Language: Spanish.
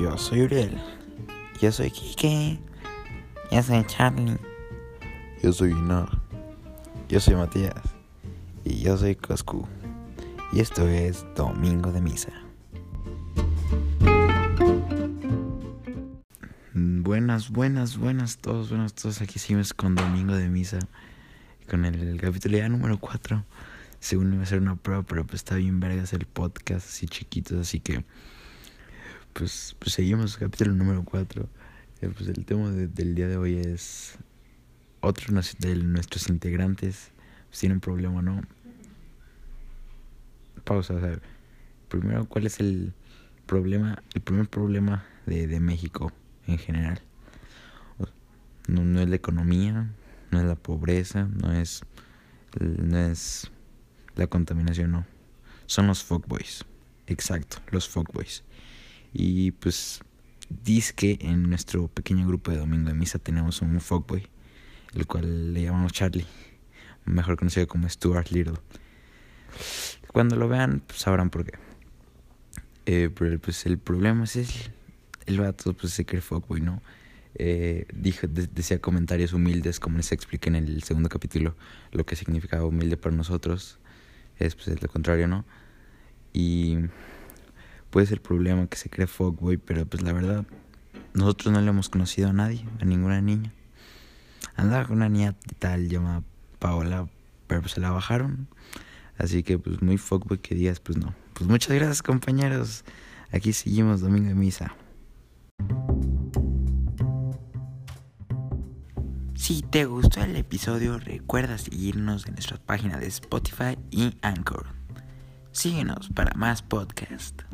Yo soy Uriel. Yo soy Kike. Yo soy Charlie. Yo soy Inar. Yo soy Matías. Y yo soy Coscu. Y esto es Domingo de Misa. Buenas, buenas, buenas todos, buenas todos. Aquí seguimos con Domingo de Misa. Con el capítulo ya número 4. Según iba a ser una prueba, pero pues está bien vergas el podcast así chiquitos, así que pues, pues seguimos capítulo número 4. Eh, pues el tema del día de hoy es otro de nuestros integrantes pues, tienen un problema, ¿no? Pausa, o sea, primero, ¿cuál es el problema, el primer problema de, México en general? No, no es la economía, no es la pobreza, no es, no es la contaminación, no. Son los fuckboys. Exacto, los fuckboys. Y pues que en nuestro pequeño grupo de domingo de misa tenemos un fuckboy, el cual le llamamos Charlie, mejor conocido como Stuart Little. Cuando lo vean, pues sabrán por qué. Eh, pero pues el problema es el, el vato pues se cree fuckboy, ¿no? Eh, dijo, decía comentarios humildes, como les expliqué en el segundo capítulo, lo que significaba humilde para nosotros es pues lo contrario, ¿no? Y puede ser el problema que se cree fuckboy, pero pues la verdad, nosotros no le hemos conocido a nadie, a ninguna niña. Andaba con una niña tal llamada Paola, pero pues se la bajaron. Así que pues muy fuckboy que digas, pues no. Pues muchas gracias compañeros. Aquí seguimos domingo de misa. Si te gustó el episodio, recuerda seguirnos en nuestras páginas de Spotify y Anchor. Síguenos para más podcasts.